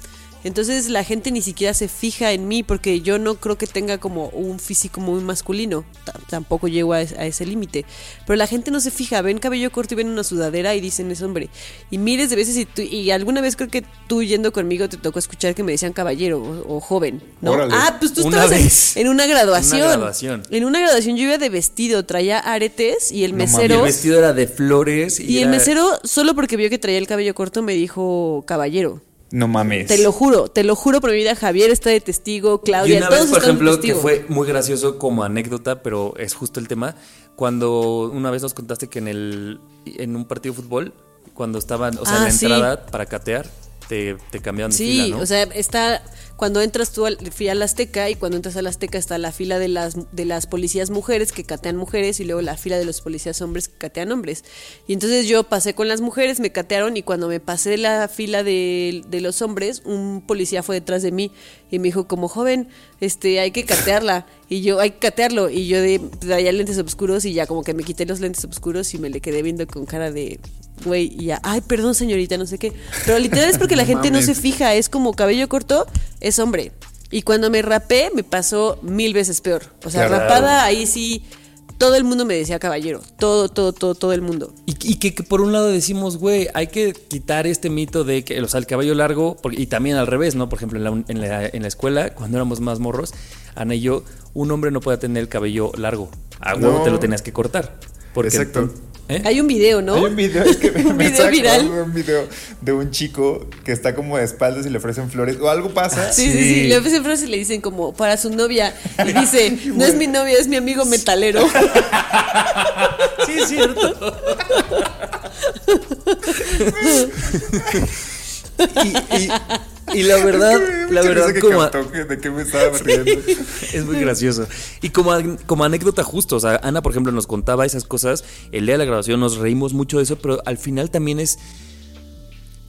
Entonces la gente ni siquiera se fija en mí porque yo no creo que tenga como un físico muy masculino. T- tampoco llego a, es- a ese límite. Pero la gente no se fija, ven cabello corto y ven una sudadera y dicen es hombre. Y miles de veces, y, tú- y alguna vez creo que tú yendo conmigo te tocó escuchar que me decían caballero o, o joven, ¿no? Órale. Ah, pues tú Una estabas en- vez. En, una graduación. En una graduación. En una graduación yo iba de vestido, traía aretes y el No mesero... el vestido era de flores. y el era- mesero, solo porque vio que traía el cabello corto, me dijo caballero. No mames. Te lo juro, te lo juro por mi vida, Javier está de testigo, Y Claudia, una todos vez, por ejemplo, que fue muy gracioso como anécdota, pero es justo el tema, cuando una vez nos contaste que en el en un partido de fútbol, cuando estaban, o sea, en Ah, la sí. entrada para catear, te, te cambiaban de Sí, fila, ¿no? o sea, está cuando entras tú al, fui al Azteca y cuando entras al Azteca está la fila de las de las policías mujeres que catean mujeres y luego la fila de los policías hombres que catean hombres. Y entonces yo pasé con las mujeres, me catearon y cuando me pasé la fila de, de los hombres, un policía fue detrás de mí y me dijo como joven, este, hay que catearla y yo hay que catearlo y yo traía lentes oscuros y ya como que me quité los lentes oscuros y me le quedé viendo con cara de güey y ya, ay, perdón señorita, no sé qué. Pero literal es porque la gente no se fija, es como cabello corto, es hombre. Y cuando me rapé, me pasó mil veces peor. O sea, Claro. rapada ahí sí, todo el mundo me decía caballero. Todo, todo, todo, todo el mundo. Y, y que, que por un lado decimos, güey, hay que quitar este mito de que, o sea, el cabello largo, porque- y también al revés, ¿no? Por ejemplo, en la, en la- en la escuela, cuando éramos más morros, Ana y yo, un hombre no puede tener el cabello largo. A huevo No. te lo tenías que cortar. Porque Exacto. ¿Eh? Hay un video, ¿no? Hay un video, es que me, Un me video está viral. un video de un chico que está como de espaldas y le ofrecen flores o algo pasa. Sí, sí, sí. Le ofrecen flores y le dicen como para su novia. Y dice, no es mi novia, es mi amigo metalero. Sí, es cierto. y, y- y la verdad, la verdad, que como, captó que- de qué me estaba riendo. es muy gracioso. Y como, como anécdota justo, o sea, Ana, por ejemplo, nos contaba esas cosas, el día de la grabación nos reímos mucho de eso, pero al final también es...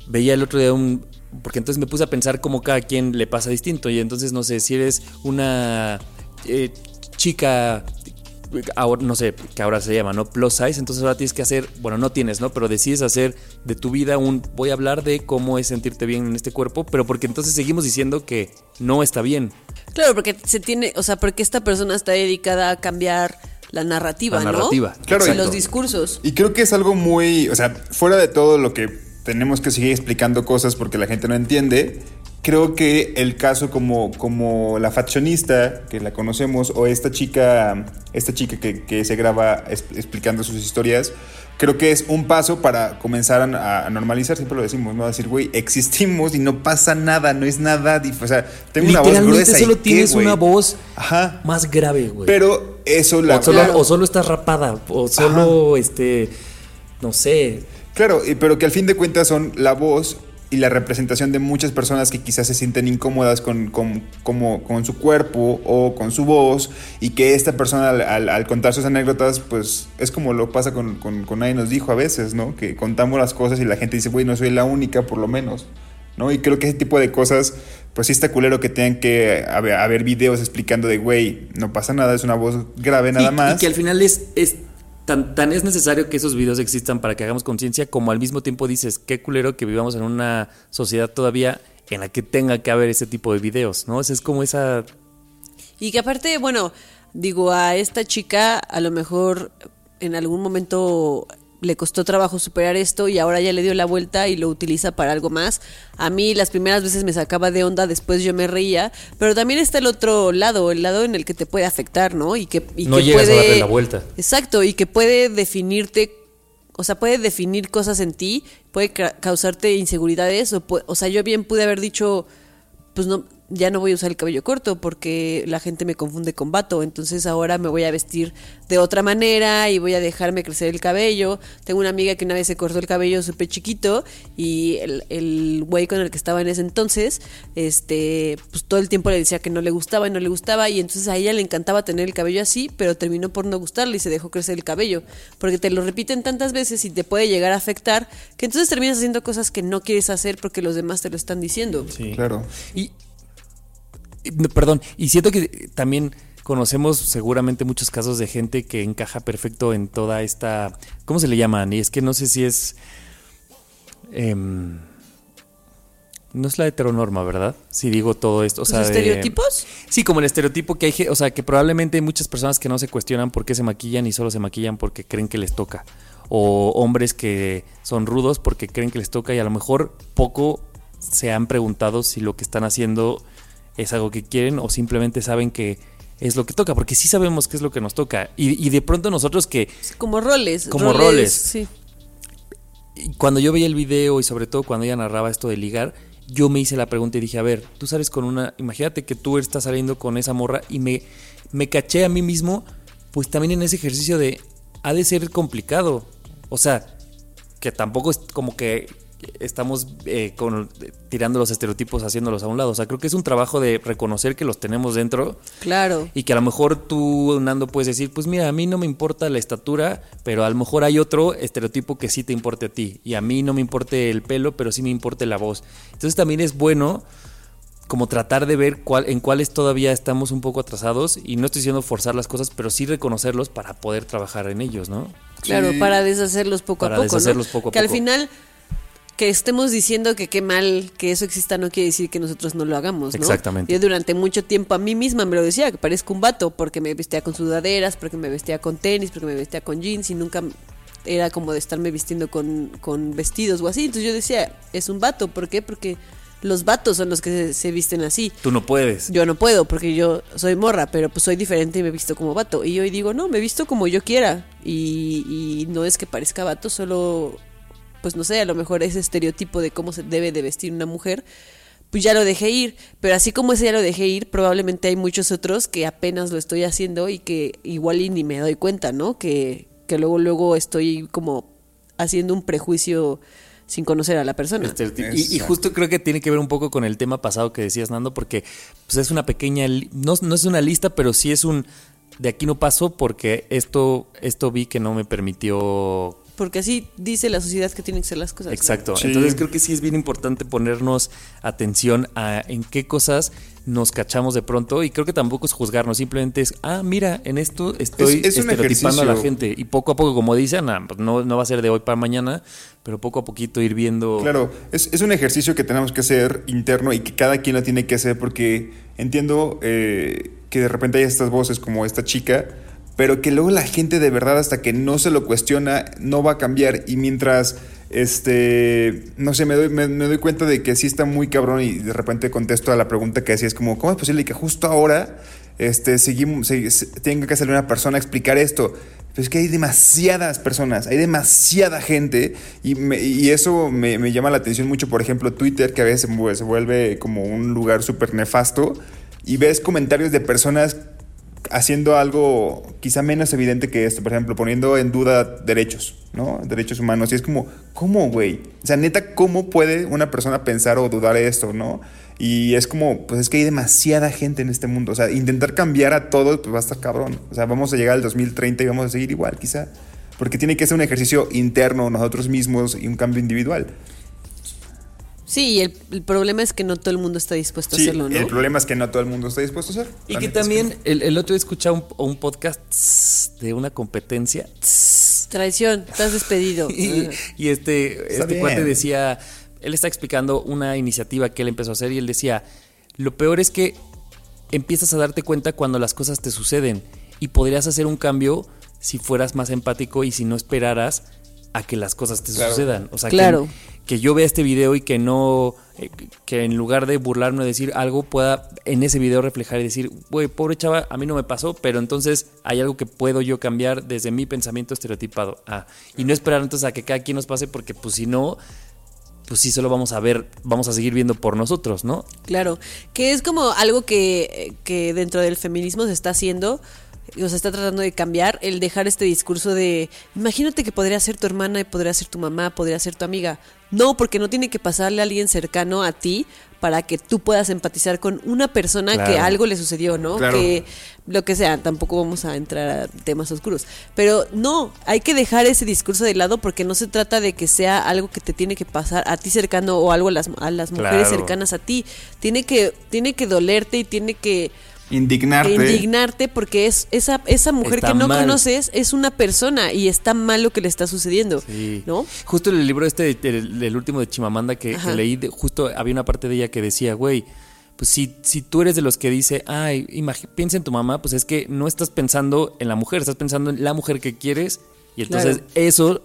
Veía el otro día un... Porque entonces me puse a pensar cómo cada quien le pasa distinto. Y entonces, no sé, si eres una eh, chica, ahora, no sé, que ahora se llama, ¿no? Plus size, entonces ahora tienes que hacer, bueno, no tienes, ¿no? Pero decides hacer de tu vida un... Voy a hablar de cómo es sentirte bien en este cuerpo, pero porque entonces seguimos diciendo que no está bien. Claro, porque se tiene, o sea, porque esta persona está dedicada a cambiar la narrativa, La ¿no? narrativa, Claro, Y los discursos. Y creo que es algo muy, o sea, fuera de todo lo que tenemos que seguir explicando cosas porque la gente no entiende, creo que el caso como, como la faccionista, que la conocemos, o esta chica, esta chica que, que se graba explicando sus historias, creo que es un paso para comenzar a, a normalizar, siempre lo decimos, ¿no? A decir, güey, existimos y no pasa nada, no es nada, o sea, tengo una voz gruesa. ¿y solo tienes una voz Ajá. más grave, güey. Pero eso la... o, solo, Claro. o solo estás rapada, o solo, este, no sé. Claro, pero que al fin de cuentas son la voz y la representación de muchas personas que quizás se sienten incómodas con, con, como, con su cuerpo o con su voz y que esta persona al, al- al contar sus anécdotas pues es como lo pasa con, con, con Nadie nos dijo a veces, ¿no? Que contamos las cosas y la gente dice, güey, no soy la única por lo menos, ¿no? Y creo que ese tipo de cosas pues sí está culero que tengan que haber, haber videos explicando de, güey, no pasa nada, es una voz grave nada y, más. y que al final es, es tan, tan es necesario que esos videos existan para que hagamos conciencia, como al mismo tiempo dices, qué culero que vivamos en una sociedad todavía en la que tenga que haber ese tipo de videos, ¿no? O es como esa... Y que aparte, bueno, digo, a esta chica a lo mejor en algún momento le costó trabajo superar esto y ahora ya le dio la vuelta y lo utiliza para algo más. A mí las primeras veces me sacaba de onda, después yo me reía, pero también está el otro lado, el lado en el que te puede afectar, ¿no? Y que, y no que llegas puede... a darle la vuelta. Exacto, y que puede definirte, o sea, puede definir cosas en ti, puede ca- causarte inseguridades, o, o sea, yo bien pude haber dicho, pues no, ya no voy a usar el cabello corto porque la gente me confunde con vato, entonces ahora me voy a vestir de otra manera y voy a dejarme crecer el cabello. Tengo una amiga que una vez se cortó el cabello súper chiquito y el, el güey con el que estaba en ese entonces, este, pues todo el tiempo le decía que no le gustaba y no le gustaba y entonces a ella le encantaba tener el cabello así, pero terminó por no gustarle y se dejó crecer el cabello, porque te lo repiten tantas veces y te puede llegar a afectar que entonces terminas haciendo cosas que no quieres hacer porque los demás te lo están diciendo. Sí. Claro. Y, perdón, y siento que también conocemos seguramente muchos casos de gente que encaja perfecto en toda esta, ¿cómo se le llaman? Y es que no sé si es, em, no es la heteronorma, ¿verdad? Si digo todo esto, o ¿Los sea, de- estereotipos? Sí, como el estereotipo que hay, o sea, que probablemente hay muchas personas que no se cuestionan por qué se maquillan y solo se maquillan porque creen que les toca. O hombres que son rudos porque creen que les toca y a lo mejor poco se han preguntado si lo que están haciendo es algo que quieren o simplemente saben que es lo que toca, porque sí sabemos qué es lo que nos toca. Y, y de pronto nosotros que Como roles. Como roles. Sí. y cuando yo veía el video y sobre todo cuando ella narraba esto de ligar, yo me hice la pregunta y dije, a ver, tú sales con una, imagínate que tú estás saliendo con esa morra y me, me caché a mí mismo, pues también en ese ejercicio de, ha de ser complicado. O sea, que tampoco es como que estamos eh, con, tirando los estereotipos, haciéndolos a un lado. O sea, creo que es un trabajo de reconocer que los tenemos dentro Claro. y que a lo mejor tú, Nando, puedes decir, pues mira, a mí no me importa la estatura, pero a lo mejor hay otro estereotipo que sí te importe a ti. Y a mí no me importe el pelo, pero sí me importe la voz. Entonces también es bueno como tratar de ver cuál, en cuáles todavía estamos un poco atrasados y no estoy diciendo forzar las cosas, pero sí reconocerlos para poder trabajar en ellos, ¿no? Claro, Sí. para deshacerlos poco Para a poco. ¿no? deshacerlos poco a que al poco. final que estemos diciendo que qué mal que eso exista no quiere decir que nosotros no lo hagamos, ¿no? Exactamente. Yo durante mucho tiempo a mí misma me lo decía, que parezco un vato, porque me vestía con sudaderas, porque me vestía con tenis, porque me vestía con jeans y nunca era como de estarme vistiendo con, con vestidos o así. Entonces yo decía, es un vato, ¿por qué? Porque los vatos son los que se, se visten así. Tú no puedes. Yo no puedo porque yo soy morra, pero pues soy diferente y me visto como vato. Y hoy digo, no, me visto como yo quiera. Y, y no es que parezca vato, solo, pues no sé, a lo mejor ese estereotipo de cómo se debe de vestir una mujer, pues ya lo dejé ir. Pero así como ese ya lo dejé ir, probablemente hay muchos otros que apenas lo estoy haciendo y que igual y ni me doy cuenta, ¿no? Que, que luego, luego estoy como haciendo un prejuicio sin conocer a la persona. Y, y justo creo que tiene que ver un poco con el tema pasado que decías, Nando, porque pues es una pequeña, no, no es una lista, pero sí es un, de aquí no paso porque esto, esto vi que no me permitió Porque así dice la sociedad que tienen que ser las cosas. ¿no? Exacto. Sí. Entonces creo que sí es bien importante ponernos atención a en qué cosas nos cachamos de pronto y creo que tampoco es juzgarnos, simplemente es, ah, mira, en esto estoy Es- estereotipando a la gente y poco a poco, como dicen, ah, pues no, no va a ser de hoy para mañana, pero poco a poquito ir viendo. Claro, es, es un ejercicio que tenemos que hacer interno y que cada quien lo tiene que hacer porque entiendo eh, que de repente hay estas voces como esta chica, pero que luego la gente de verdad hasta que no se lo cuestiona no va a cambiar. Y mientras este no sé me doy, me, doy cuenta de que sí está muy cabrón y de repente contesto a la pregunta que decías como cómo es posible que justo ahora este tenga que salir una persona a explicar esto pero es que hay demasiadas personas, hay demasiada gente y, me- y eso me, me llama la atención mucho, por ejemplo, Twitter, que a veces se vuelve como un lugar súper nefasto y ves comentarios de personas haciendo algo quizá menos evidente que esto, por ejemplo, poniendo en duda derechos, ¿no? Derechos humanos. Y es como, ¿cómo, güey? O sea, neta, ¿cómo puede una persona pensar o dudar esto, no? Y es como, pues es que hay demasiada gente en este mundo. O sea, intentar cambiar a todo, pues va a estar cabrón. O sea, vamos a llegar al 2030 y vamos a seguir igual, quizá. Porque tiene que ser un ejercicio interno nosotros mismos y un cambio individual. Sí, y el, el problema es que no todo el mundo está dispuesto Sí, a hacerlo, ¿no? el problema es que no todo el mundo está dispuesto a hacer. Y que también el, el otro día escuchaba un, un podcast de una competencia tss, Traición, estás despedido. y, y este, Está este bien. cuate decía, él está explicando una iniciativa que él empezó a hacer y él decía, lo peor es que empiezas a darte cuenta cuando las cosas te suceden y podrías hacer un cambio si fueras más empático y si no esperaras a que las cosas te Claro. sucedan. O sea, Claro. que, que yo vea este video y que no, eh, que en lugar de burlarme o decir algo, pueda en ese video reflejar y decir, güey, pobre chava, a mí no me pasó, pero entonces hay algo que puedo yo cambiar desde mi pensamiento estereotipado. Ah, y no esperar entonces a que cada quien nos pase, porque pues si no, pues sí, solo vamos a ver, vamos a seguir viendo por nosotros, ¿no? Claro, que es como algo que, que dentro del feminismo se está haciendo, o se está tratando de cambiar, el dejar este discurso de, imagínate que podría ser tu hermana, y podría ser tu mamá, podría ser tu amiga. No, porque no tiene que pasarle a alguien cercano a ti para que tú puedas empatizar con una persona que algo le sucedió, ¿no? Claro. Que lo que sea, tampoco vamos a entrar a temas oscuros. Pero no, hay que dejar ese discurso de lado porque no se trata de que sea algo que te tiene que pasar a ti cercano o algo a las, a las mujeres Claro. cercanas a ti. Tiene que, tiene que dolerte y tiene que, Indignarte. indignarte porque es esa, esa mujer Está que no mal. conoces es una persona y está mal lo que le está sucediendo. Sí. ¿No? Justo en el libro este, el, el último de Chimamanda que, leí, de- justo había una parte de ella que decía, güey, pues si, si tú eres de los que dice, ay, piensa en tu mamá, pues es que no estás pensando en la mujer, estás pensando en la mujer que quieres y entonces Claro. eso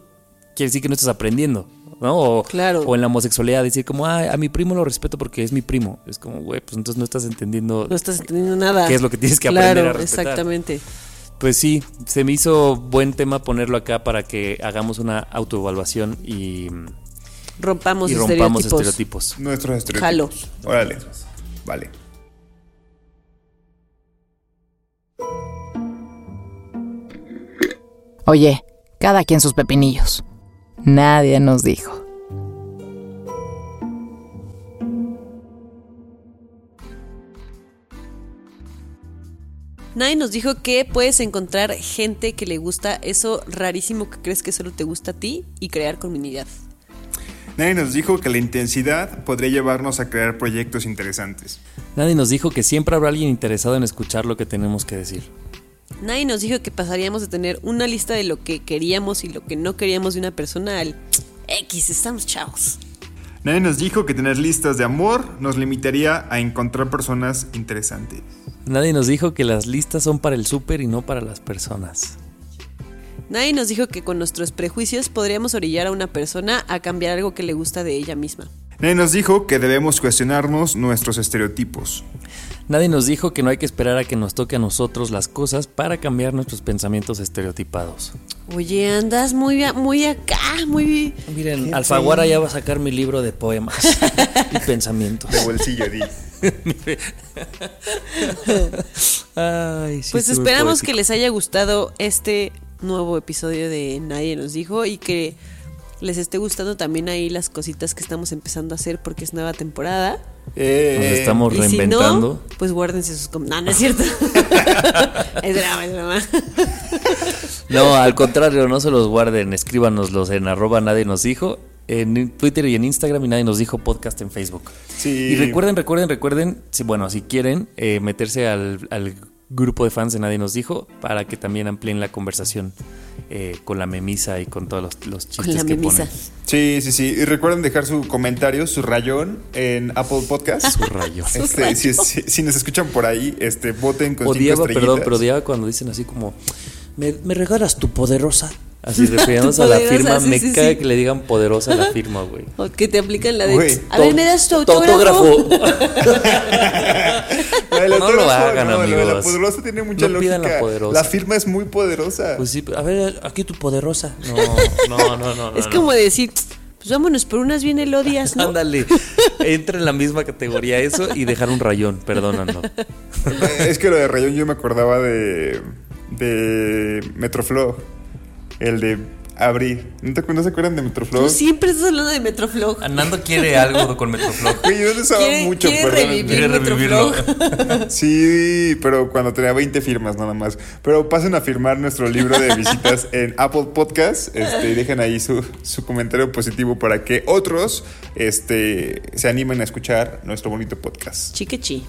quiere decir que no estás aprendiendo, ¿no? O, Claro. o en la homosexualidad, decir como, a mi primo lo respeto porque es mi primo. Es como, güey, pues entonces no estás entendiendo. No estás entendiendo nada. ¿Qué es lo que tienes que claro, aprender a respetar? Exactamente. Pues sí, se me hizo buen tema ponerlo acá para que hagamos una autoevaluación y, Rompamos y rompamos estereotipos. estereotipos. Nuestros estereotipos. Jalo. Órale. Vale. Oye, cada quien sus pepinillos. Nadie nos dijo. Nadie nos dijo que puedes encontrar gente que le gusta eso rarísimo que crees que solo te gusta a ti y crear comunidad. Nadie nos dijo que la intensidad podría llevarnos a crear proyectos interesantes. Nadie nos dijo que siempre habrá alguien interesado en escuchar lo que tenemos que decir. Nadie nos dijo que pasaríamos de tener una lista de lo que queríamos y lo que no queríamos de una persona al X, estamos chavos. Nadie nos dijo que tener listas de amor nos limitaría a encontrar personas interesantes. Nadie nos dijo que las listas son para el súper y no para las personas. Nadie nos dijo que con nuestros prejuicios podríamos orillar a una persona a cambiar algo que le gusta de ella misma. Nadie nos dijo que debemos cuestionarnos nuestros estereotipos. Nadie nos dijo que no hay que esperar a que nos toque a nosotros las cosas para cambiar nuestros pensamientos estereotipados. Oye, andas muy, muy acá, muy... Miren, Alfaguara ya va a sacar mi libro de poemas y pensamientos. De bolsillo, di. Ay, sí, Pues esperamos poético. que les haya gustado este nuevo episodio de Nadie nos dijo y que les esté gustando también ahí las cositas que estamos empezando a hacer porque es nueva temporada. Eh, Nos estamos Y si reinventando. no, pues guárdense sus... com- No, no es cierto. es drama, es drama. No, al contrario, no se los guarden, escríbanoslos en arroba nadie nos dijo, en Twitter y en Instagram y nadie nos dijo podcast en Facebook. Sí. Y recuerden, recuerden, recuerden, si, bueno, si quieren eh, meterse al, al grupo de fans de Nadie nos dijo para que también amplíen la conversación eh, con la memisa y con todos los, los Con chistes la que memisa. ponen. Sí, sí, sí. Y recuerden dejar su comentario, su rayón en Apple Podcast. Su. Este, si, si- si nos escuchan por ahí, este, voten con cinco Odiaba, estrellitas. perdón, pero odiaba cuando dicen así como, ¿me, me regalas tu poderosa? Así refiriéndose a la firma, sí, me sí, cae sí. que le digan poderosa a la firma, güey. O que te aplican la de... Güey, a ver, ¿me das tu autógrafo? No lo hagan, no, de La amigos. poderosa tiene mucha No lógica. pidan la poderosa. La firma es muy poderosa. Pues sí, a ver, aquí tu poderosa. No, no, no, no. es no. como decir, Pues vámonos por unas bien elodias, ¿no? Ándale, entra en la misma categoría eso y dejar un rayón, perdónanos. es que lo de Rayón yo me acordaba de. de Metroflow. El de abrir. ¿No, te, ¿No se acuerdan de Metroflow? Tú siempre estás hablando de Metroflow. Nando quiere algo con Metroflow. Güey, yo lo usaba mucho, quiere perdón. revivir Quiere revivirlo. Sí, pero cuando tenía 20 firmas nada más. Pero pasen a firmar nuestro libro de visitas en Apple Podcast. Este, y dejen ahí su, su comentario positivo para que otros este, se animen a escuchar nuestro bonito podcast. Chiquechi.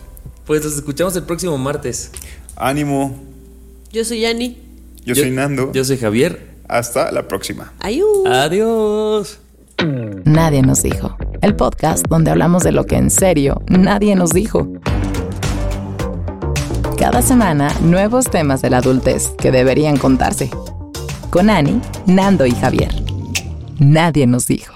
Pues los escuchamos el próximo martes. Ánimo. Yo soy Yani. Yo, soy Nando. Yo soy Javier. Hasta la próxima. Ayú. Adiós. Nadie nos dijo. El podcast donde hablamos de lo que en serio nadie nos dijo. Cada semana, nuevos temas de la adultez que deberían contarse. Con Ani, Nando y Javier. Nadie nos dijo.